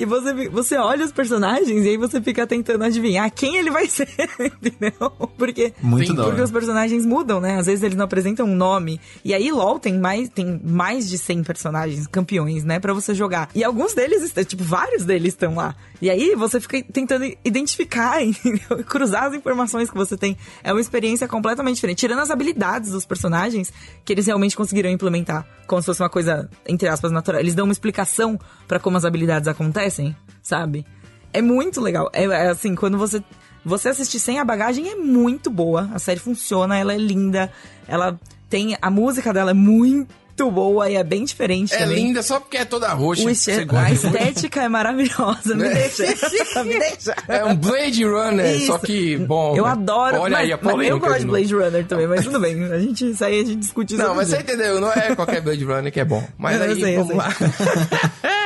E você, você olha os personagens e aí você fica tentando adivinhar quem ele vai ser, entendeu? Porque
Muito
porque os personagens mudam, né? Às vezes eles não apresentam um nome. E aí LoL tem mais, tem mais de 100 personagens, campeões, né? Pra você jogar. E alguns deles, tipo, vários deles estão lá. E aí você fica tentando identificar, entendeu? E cruzar as informações que você tem. É uma experiência completamente diferente. Tirando as habilidades dos personagens que eles realmente conseguiram implementar. Como se fosse uma coisa, entre aspas, natural. Eles dão uma explicação pra como as habilidades acontecem, sabe? É muito legal. É, é assim, quando você você assistir sem a bagagem é muito boa. A série funciona, ela é linda. Ela tem a música dela é muito boa e é bem diferente
É
também.
linda só porque é toda roxa.
O
Você
este-
gosta
a estética é maravilhosa. Me
É.
deixa. Me deixa.
É um Blade Runner,
Isso.
só que, bom...
Eu
né?
adoro.
Olha
mas,
aí a
mas
polêmica
eu gosto de. Blade Runner também, mas tudo bem. A gente, isso aí a gente discute isso
Não, mas você
dia.
entendeu, não é qualquer Blade Runner que é bom. Mas
eu
aí,
sei,
vamos lá.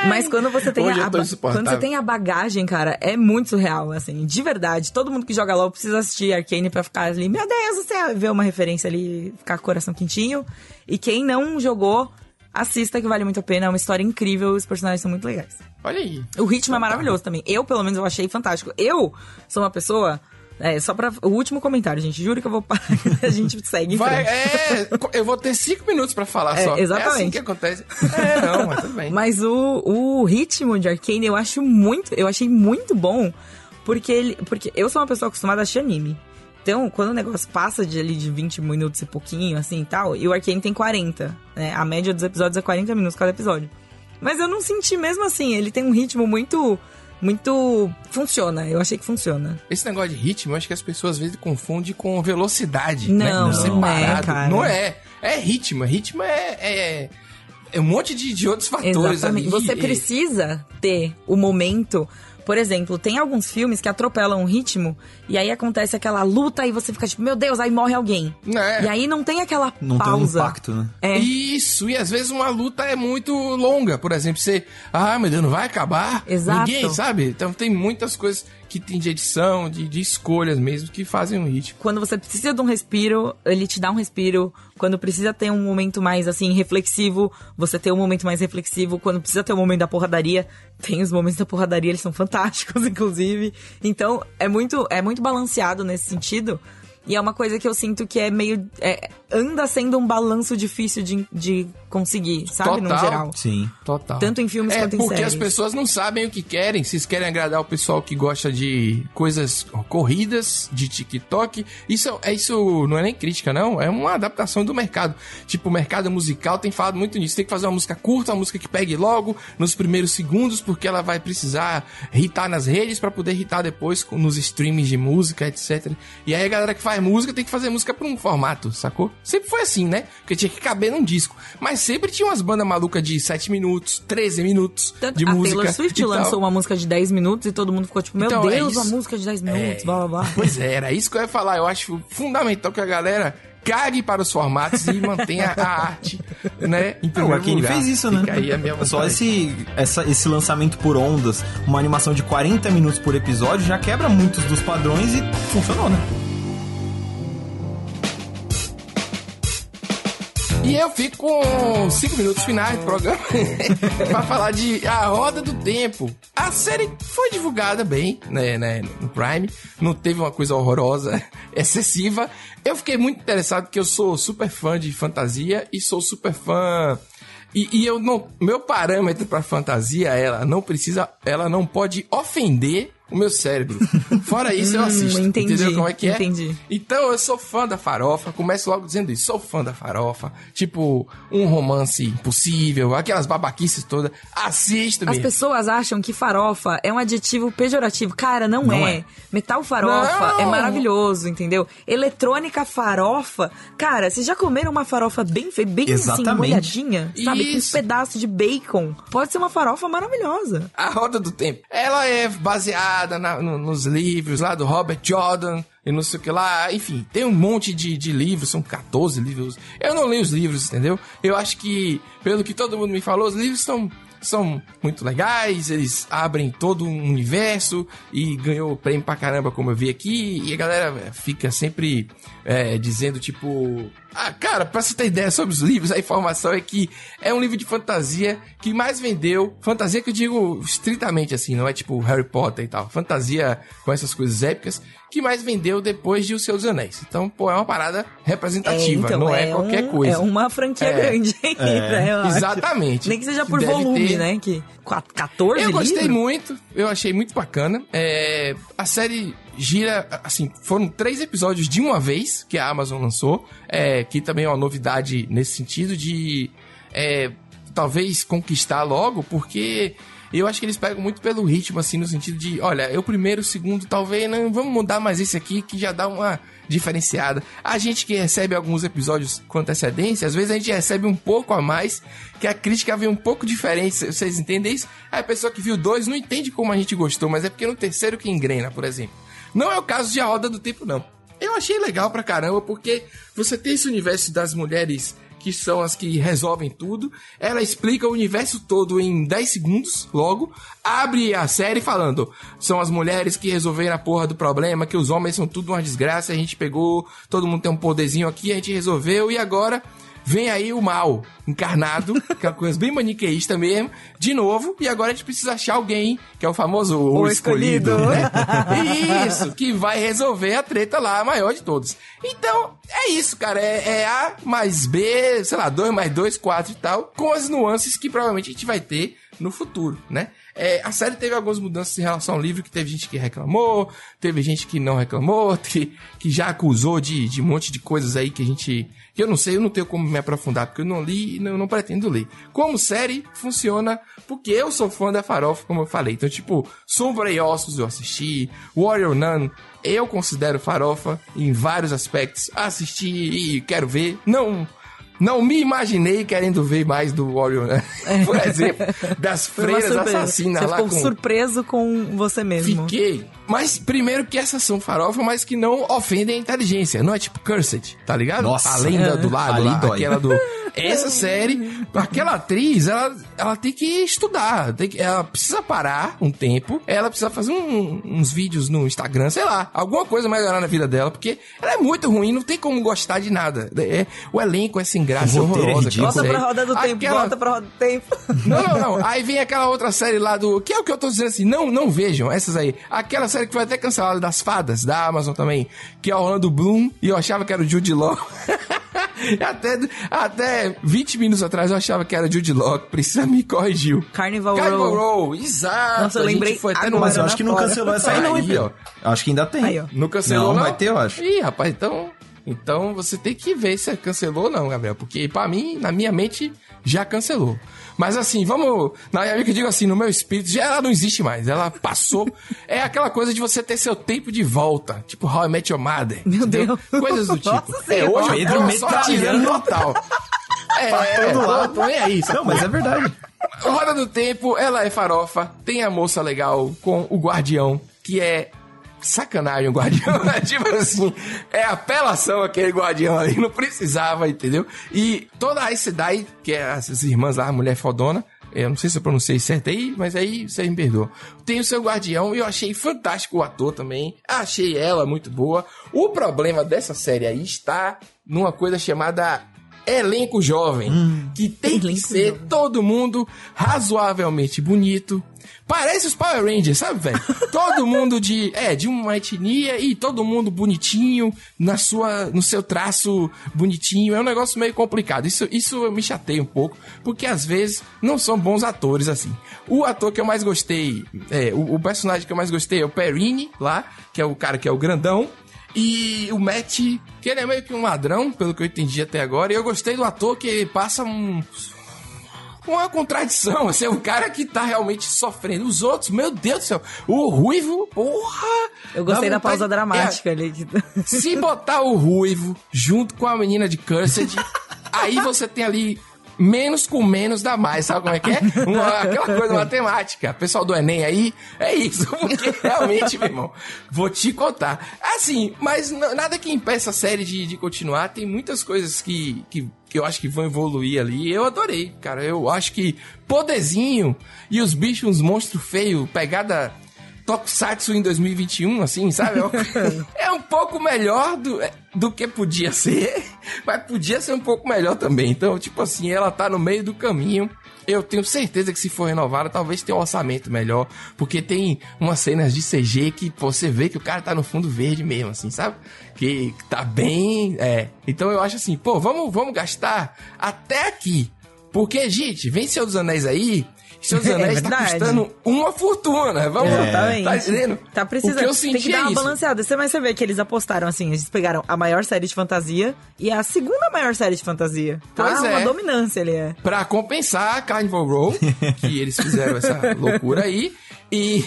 Mas quando você tem
Hoje
a, quando você tem a bagagem, cara, é muito surreal, assim, de verdade. Todo mundo que joga LoL precisa assistir Arcane pra ficar ali, meu Deus do céu, ver uma referência ali, ficar com o coração quentinho. E quem não jogou, assista que vale muito a pena, é uma história incrível, os personagens são muito legais.
Olha aí.
O ritmo é maravilhoso também. Eu, pelo menos, eu achei fantástico. Eu sou uma pessoa. É, só pra. O último comentário, gente. Juro que eu vou parar. a gente segue
Vai, é, eu vou ter cinco minutos pra falar
É,
só. É assim
exatamente.
que acontece. É, não, mas tudo bem.
Mas o, o ritmo de Arcane eu acho muito. Eu achei muito bom. Porque ele. Porque eu sou uma pessoa acostumada a assistir anime. Então, quando o negócio passa de ali de 20 minutos e pouquinho, assim e tal, e o Arcane tem 40, né? A média dos episódios é 40 minutos cada episódio. Mas eu não senti mesmo assim, ele tem um ritmo muito. Muito. Funciona, eu achei que funciona.
Esse negócio de ritmo, eu acho que as pessoas às vezes confundem com velocidade.
Não,
né?
não é,
Separado.
cara.
Não é. É ritmo. Ritmo é. é... é um monte de, de outros fatores
Exatamente.
ali.
Você precisa ter o momento. Por exemplo, tem alguns filmes que atropelam o ritmo e aí acontece aquela luta e você fica tipo, meu Deus, aí morre alguém.
Né?
E aí não tem aquela
Não tem um
pausa.
impacto, né?
É.
Isso, e às vezes uma luta é muito longa. Por exemplo, você. Ah, meu Deus, não vai acabar.
Exato.
Ninguém, sabe? Então tem muitas coisas que tem de edição, de, de escolhas mesmo, que fazem um ritmo.
Quando você precisa de um respiro, ele te dá um respiro. Quando precisa ter um momento mais, assim, reflexivo, você tem um momento mais reflexivo. Quando precisa ter um momento da porradaria, tem os momentos da porradaria, eles são fantásticos, inclusive. Então, é muito, é muito balanceado nesse sentido. E é uma coisa que eu sinto que é meio. é, anda sendo um balanço difícil de, de conseguir, sabe? No
Total.
geral.
Sim.
Total.
Tanto em filmes
é
quanto em
porque
séries.
as pessoas não sabem o que querem. Vocês querem agradar o pessoal que gosta de coisas corridas, de TikTok. Isso é isso não é nem crítica, não. É uma adaptação do mercado. Tipo, o mercado musical tem falado muito nisso. Tem que fazer uma música curta, uma música que pegue logo nos primeiros segundos, porque ela vai precisar hitar nas redes para poder hitar depois nos streams de música, etc. E aí a galera que faz música tem que fazer música por um formato, sacou? Sempre foi assim, né? Porque tinha que caber num disco. Mas sempre tinha umas bandas malucas de 7 minutos, 13 minutos
Tanto
de
a
música.
Taylor Swift lançou uma música de 10 minutos e todo mundo ficou tipo, meu
Então, é
Deus,
isso.
uma música de 10 minutos, blá blá blá.
Pois é, era isso que eu ia falar. Eu acho fundamental que a galera cague para os formatos e mantenha a arte, né? Em
É, o
primeiro
Arcane
lugar.
fez isso, né?
Fica aí a minha
Só esse, essa- esse lançamento por ondas, uma animação de 40 minutos por episódio, já quebra muitos dos padrões e funcionou, né?
E eu fico com 5 minutos finais do programa pra falar de A Roda do Tempo. A série foi divulgada bem né, né, no Prime, não teve uma coisa horrorosa, excessiva. Eu fiquei muito interessado porque eu sou super fã de fantasia e sou super fã. E, e eu não. Meu parâmetro pra fantasia, ela não precisa. Ela não pode ofender o meu cérebro. Fora isso, eu
Hum,
assisto.
entendi,
entendeu como é que é?
entendi.
Então, eu sou fã da farofa. Começo logo dizendo isso. Sou fã da farofa. Tipo, um romance impossível, aquelas babaquices todas. Assisto
As
mesmo.
pessoas acham que farofa é um adjetivo pejorativo. Cara, não,
Não
é.
é.
Metal farofa
Não.
é maravilhoso, entendeu? Eletrônica farofa. Cara, vocês já comeram uma farofa bem feita, bem assim,
Exatamente.
molhadinha? Sabe? Com uns
Isso.
pedaços de bacon. Pode ser uma farofa maravilhosa.
A Roda do Tempo. Ela é baseada na- no- nos livros lá do Robert Jordan e não sei o que lá. Enfim, tem um monte de, de livros, são 14 livros. Eu não leio os livros, entendeu? Eu acho que, pelo que todo mundo me falou, os livros são. São muito legais, eles abrem todo um universo e ganhou prêmio pra caramba, como eu vi aqui. E a galera fica sempre é, dizendo, tipo, ah, cara, pra você ter ideia sobre os livros, a informação é que é um livro de fantasia que mais vendeu. Fantasia que eu digo estritamente assim, não é tipo Harry Potter e tal. Fantasia com essas coisas épicas que mais vendeu depois de O Seus Anéis. Então, pô, é uma parada representativa,
então,
não é, qualquer
um-
coisa.
É uma franquia
É.
grande ainda, eu acho.
Exatamente.
Nem que seja por
deve
volume,
ter-
né? Que quat- 14
Eu gostei
livros?
muito, eu achei muito bacana. É, a série gira, assim, foram três episódios de uma vez que a Amazon lançou, é, que também é uma novidade nesse sentido de é, talvez conquistar logo, porque eu acho que eles pegam muito pelo ritmo, assim, no sentido de, olha, eu primeiro, segundo, talvez, não, vamos mudar mais esse aqui que já dá uma diferenciada. A gente que recebe alguns episódios com antecedência, às vezes a gente recebe um pouco a mais, que a crítica vem um pouco diferente, vocês entendem isso? A pessoa que viu dois não entende como a gente gostou, mas é porque no terceiro que engrena, por exemplo. Não é o caso de A Roda do Tempo, não. Eu achei legal pra caramba, porque você tem esse universo das mulheres que são as que resolvem tudo. Ela explica o universo todo em 10 segundos, logo. Abre a série falando: são as mulheres que resolveram a porra do problema, que os homens são tudo uma desgraça, a gente pegou, todo mundo tem um poderzinho aqui, a gente resolveu, e agora vem aí o mal encarnado, que é uma coisa bem maniqueísta mesmo, de novo, e agora a gente precisa achar alguém, que é o famoso o,
O
escolhido,
escolhido.
né? Isso, que vai resolver a treta lá, a maior de todos. Então, é isso, cara, é, é A mais B, sei lá, 2 mais 2, 4 e tal, com as nuances que provavelmente a gente vai ter no futuro, né? É, a série teve algumas mudanças em relação ao livro, que teve gente que reclamou, teve gente que não reclamou, que, que já acusou de, de um monte de coisas aí que a gente. Que eu não sei, eu não tenho como me aprofundar, porque eu não li e não, não pretendo ler. Como série, funciona porque eu sou fã da farofa, como eu falei. Então, tipo, Sombra e Ossos eu assisti, Warrior Nun, eu considero farofa em vários aspectos. Assisti e quero ver. Não. Não me imaginei querendo ver mais do Warrior, né? Por exemplo, das freiras assassinas
Você
lá
ficou
com...
surpreso com você mesmo.
Fiquei. Mas primeiro que essas são farofa, mas que não ofendem a inteligência. Não é tipo Cursed, tá ligado?
Nossa.
A lenda do lago
Ali
lá,
dói.
aquela do... Essa série, aquela atriz, ela, ela tem que estudar. Tem que, ela precisa parar um tempo. Ela precisa fazer um- uns vídeos no Instagram, sei lá. Alguma coisa melhorar na vida dela. Porque ela é muito ruim, não tem como gostar de nada. É, o elenco é sem graça,
é
horrorosa.
Volta
aquela
pra roda do tempo,
Aquela-
volta pra roda do tempo.
não, não, não. Aí vem aquela outra série lá do. Que é o que eu tô dizendo assim. Não, não vejam essas aí. Aquela série que foi até cancelada das fadas, da Amazon também. Que é o Orlando Bloom. E eu achava que era o Jude Law. até, até 20 minutos atrás eu achava que era Jude Law. Precisa me corrigiu.
Carnival,
Carnival
Row.
Row, exato.
Nossa, eu lembrei
foi até no
Mas eu acho que não
fora.
cancelou essa aí, não,
Aí, ó.
Acho que ainda tem.
Aí, ó.
Não cancelou,
Não,
não?
vai ter, eu acho.
Ih, rapaz, então... Então você tem que ver se cancelou ou não, Gabriel. Porque pra mim, na minha mente, já cancelou. Mas assim, vamos... Na minha amiga, eu digo assim, no meu espírito, já ela não existe mais. Ela passou... é aquela coisa de você ter seu tempo de volta. Tipo How I Met Your Mother.
Meu
entendeu?
Deus.
Coisas do tipo.
Nossa
é, hoje
Pedro
eu tô só tirando total. É, é,
todo lado.
tô nem aí,
Não, mas é verdade.
Roda do Tempo, ela é farofa, tem a moça legal com o guardião, que é sacanagem o guardião, né? tipo assim, é apelação aquele guardião ali, não precisava, entendeu? E toda a Sedai, que é as irmãs lá, a mulher fodona, eu não sei se eu pronunciei certo aí, mas aí você me perdoa. Tem o seu guardião e eu achei fantástico o ator também. Achei ela muito boa. O problema dessa série aí está numa coisa chamada elenco jovem, que tem que ser
jovem.
todo mundo razoavelmente bonito. Parece os Power Rangers, sabe, velho? todo mundo de, é, de uma etnia e todo mundo bonitinho, na sua, no seu traço bonitinho. É um negócio meio complicado. Isso, isso me chateia um pouco, porque às vezes não são bons atores, assim. O ator que eu mais gostei, é, o, o personagem que eu mais gostei é o Perrini, lá, que é o cara que é o grandão. E o Matt, que ele é meio que um ladrão, pelo que eu entendi até agora. E eu gostei do ator que passa um. Uma contradição, assim, é um cara que tá realmente sofrendo. Os outros, meu Deus do céu, o Ruivo, porra!
Eu gostei da pausa dramática ali.
É, se botar o Ruivo junto com a menina de Cursed, aí você tem ali menos com menos dá mais, sabe como é que é? Uma, aquela coisa matemática. Pessoal do Enem aí, é isso. Porque realmente, meu irmão, vou te contar. Assim, mas nada que impeça a série de, de continuar. Tem muitas coisas que, que, que eu acho que vão evoluir ali. Eu adorei, cara. Eu acho que poderzinho e os bichos, uns monstros feios, pegada Tokusatsu em 2021, assim, sabe? É um, é um pouco melhor do, do que podia ser, mas podia ser um pouco melhor também. Então, tipo assim, ela tá no meio do caminho. Eu tenho certeza que se for renovada, talvez tenha um orçamento melhor, porque tem umas cenas de CG que você vê que o cara tá no fundo verde mesmo, assim, sabe? Que tá bem. É. Então eu acho assim, pô, vamos, vamos gastar até aqui. Porque, gente, Senhor dos Anéis aí. Dos
É
Anéis tá
verdade.
custando uma fortuna. Vamos
Exatamente.
Tá entendendo?
Tá precisando.
O que eu
tem
senti
que dar
é
uma
isso.
balanceada. Você vai ver que eles apostaram assim, eles pegaram a maior série de fantasia e a segunda maior série de fantasia. Tá
Pois
uma
é.
dominância ali, é.
Pra compensar a Carnival Row, que eles fizeram essa loucura aí. E,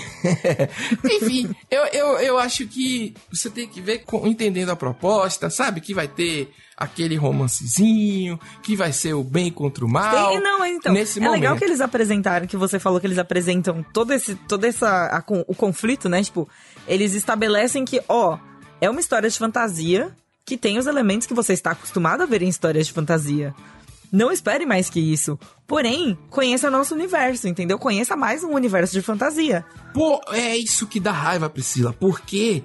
enfim, eu, eu, eu acho que você tem que ver com- entendendo a proposta, sabe? Que vai ter aquele romancezinho, que vai ser o bem contra o mal.
Tem, não, então.
nesse
é
momento.
legal que eles apresentaram, que você falou que eles apresentam todo esse, toda essa a o conflito, né? Tipo, eles estabelecem que, ó, é uma história de fantasia que tem os elementos que você está acostumado a ver em histórias de fantasia. Não espere mais que isso. Porém, conheça nosso universo, entendeu? Conheça mais um universo de fantasia.
Pô, é isso que dá raiva, Priscila, porque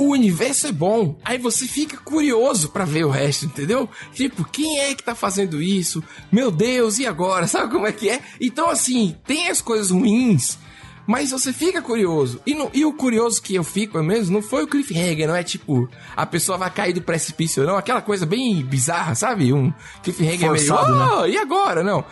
o universo é bom, aí você fica curioso pra ver o resto, entendeu? Tipo, quem é que tá fazendo isso? Meu Deus, e agora? Sabe como é que é? Então, assim, tem as coisas ruins, mas você fica curioso. E, no- e o curioso que eu fico é mesmo, não foi o cliffhanger, não é tipo, a pessoa vai cair do precipício, não. Aquela coisa bem bizarra, sabe? Um cliffhanger
Forçado,
meio,
né?
"Oh, e agora? Não.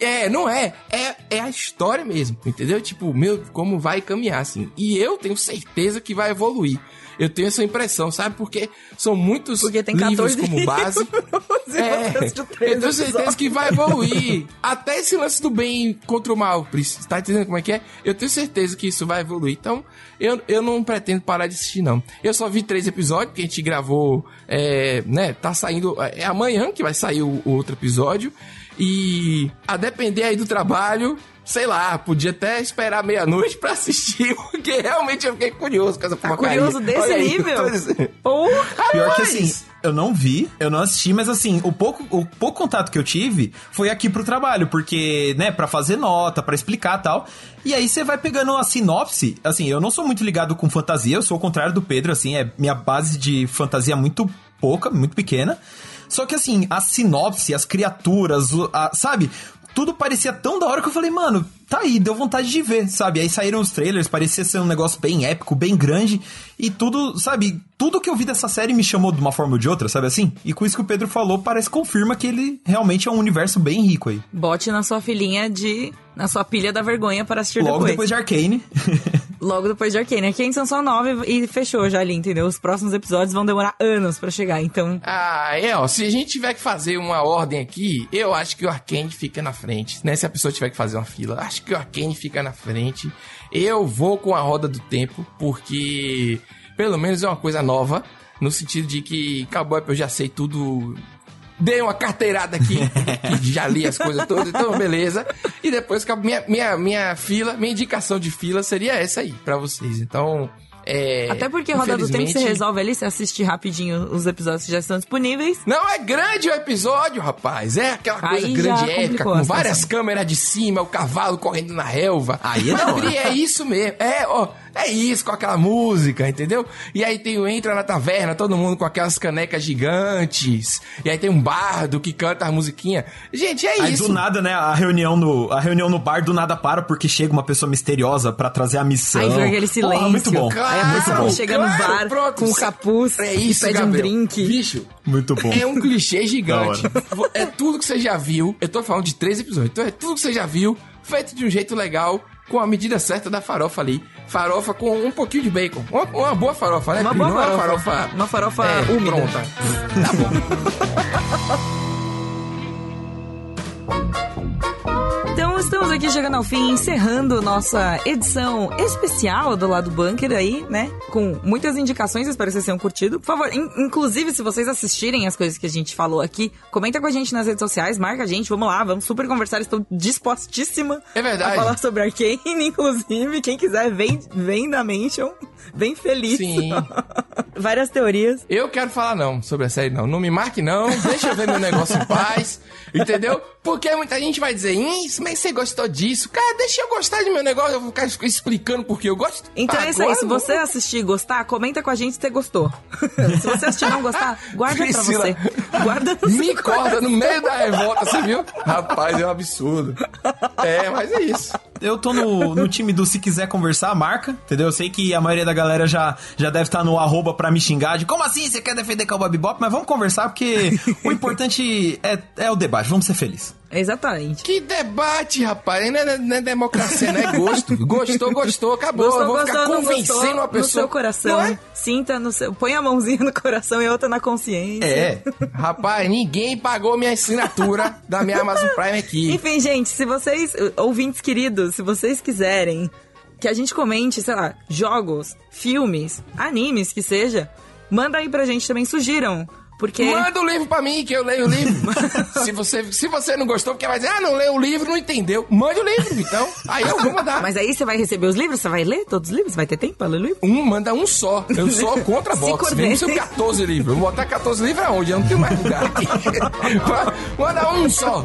É, não é. É, é a história mesmo, entendeu? Tipo, meu, como vai caminhar, assim. E eu tenho certeza que vai evoluir. Eu tenho essa impressão, sabe? Porque são muitos
Porque tem
livros
14
como base. É,
livros de 13
eu tenho certeza que vai evoluir. Até esse lance do bem contra o mal. Tá entendendo como é que é? Eu tenho certeza que isso vai evoluir. Então, eu, eu não pretendo parar de assistir, não. Eu só vi três episódios, porque a gente gravou, é, né? Tá saindo. É amanhã que vai sair o, o outro episódio. E a depender aí do trabalho, sei lá, podia até esperar meia-noite pra assistir, porque realmente eu fiquei curioso com essa
Tá
porcaria.
curioso desse
Olha aí,
nível?
tô dizendo.
Porra!
Pior que assim, eu não vi, eu não assisti, mas assim, o pouco, o pouco contato que eu tive foi aqui pro trabalho, porque, né, pra fazer nota, pra explicar tal. E aí você vai pegando a sinopse, assim, eu não sou muito ligado com fantasia, eu sou o contrário do Pedro, assim, é minha base de fantasia muito pouca, muito pequena. Só que assim, a sinopse, as criaturas, a- sabe? Tudo parecia tão da hora que eu falei, mano, tá aí, deu vontade de ver, sabe? Aí saíram os trailers, parecia ser um negócio bem épico, bem grande, e tudo, sabe? Tudo que eu vi dessa série me chamou de uma forma ou de outra, sabe assim? E com isso que o Pedro falou, parece que confirma que ele realmente é um universo bem rico aí.
Bote na sua filhinha de. na sua pilha da vergonha para assistir
Logo
depois.
depois de Arcane.
Logo depois de Arcane. Arcane são só nove e fechou já ali, entendeu? Os próximos episódios vão demorar anos pra chegar, então.
Ah, é, ó, se a gente tiver que fazer uma ordem aqui, eu acho que o Arcane fica na frente, né? Se a pessoa tiver que fazer uma fila, acho que o Arcane fica na frente. Eu vou com a roda do tempo, porque pelo menos é uma coisa nova, no sentido de que Cowboy eu já sei tudo. Dei uma carteirada aqui, que já li as coisas todas, então beleza. E depois que a minha, minha, minha fila, minha indicação de fila seria essa aí, pra vocês. Então, é.
Até porque Roda do Tempo você
infelizmente-
resolve ali, você assiste rapidinho os episódios que já estão disponíveis.
Não é grande o episódio, rapaz. É aquela coisa
Aí
grande épica, com várias câmeras de cima, o cavalo correndo na relva.
Aí é
é isso mesmo. É, ó. É isso, com aquela música, entendeu? E aí tem o Entra na Taverna, todo mundo com aquelas canecas gigantes. E aí tem um bardo que canta a musiquinha. Gente, é
Aí
isso.
do nada, né, a reunião, no, a reunião no bar do nada para porque chega uma pessoa misteriosa pra trazer a missão.
Aí fica aquele
Porra,
silêncio.
muito bom.
Aí a pessoa
Claro,
chega no
claro,
bar
pronto.
com o capuz
É isso,
e pede um
Gabriel.
drink.
Bicho,
Muito bom.
É um clichê gigante. É tudo que você já viu. Eu tô falando de três episódios. Então é tudo que você já viu, feito de um jeito legal, com a medida certa da farofa ali. Farofa com um pouquinho de bacon. Uma, uma boa farofa, né?
Uma boa
é uma
farofa.
farofa.
Uma farofa
é,
úmida.
Pronta. Tá bom.
Então estamos aqui chegando ao fim, encerrando nossa edição especial do Lado Bunker aí, né? Com muitas indicações, espero que vocês tenham curtido. Por favor, in- inclusive, se vocês assistirem as coisas que a gente falou aqui, comenta com a gente nas redes sociais, marca a gente, vamos lá, vamos super conversar, estou dispostíssima
É verdade.
a falar sobre Arcane, inclusive, quem quiser, vem, vem na Mention, bem feliz.
Sim.
Várias teorias.
Eu quero falar não sobre a série, não. Não me marque, não. Deixa eu ver meu negócio em paz. Entendeu? Porque muita gente vai dizer, isso, mas você gostou disso? Cara, deixa eu gostar de meu negócio. Eu vou ficar explicando porque eu gosto.
Então é isso aí. Se você assistir e gostar, comenta com a gente se você gostou. se você assistir e não gostar, guarda
Priscila,
pra você. Guarda
Me corta no meio da revolta, você viu? Rapaz, é um absurdo. É, mas é isso.
Eu tô no, no time do se quiser conversar, marca, entendeu? Eu sei que a maioria da galera já, já deve estar no arroba pra me xingar de como assim você quer defender Cowboy Bebop? Mas vamos conversar porque o importante é, é o debate, vamos ser felizes.
Exatamente.
Que debate, rapaz. Não é, não é democracia, não é gosto. Gostou, gostou, acabou.
Gostou,
eu vou
gostou,
ficar convencendo
gostou,
uma pessoa.
No seu coração.
Não é?
Sinta no seu. Põe a mãozinha no coração e outra na consciência.
É,
Rapaz, ninguém pagou minha assinatura da minha Amazon Prime aqui.
Enfim, gente, se vocês, ouvintes queridos, se vocês quiserem que a gente comente, sei lá, jogos, filmes, animes, que seja, manda aí pra gente também, sugiram. Porque.
Manda o livro pra mim, que eu leio o livro. se, você, se você não gostou, porque vai dizer, ah, não leu o livro, não entendeu. Mande o livro, então. Aí eu vou mandar.
Mas aí você vai receber os livros? Você vai ler todos os livros? Vai ter tempo pra ler o livro?
Um, manda um só. Eu sou contra box.
coordene.
Mesmo se eu 14 livros. Vou botar 14 livros aonde? Eu não tenho mais lugar aqui. manda um só.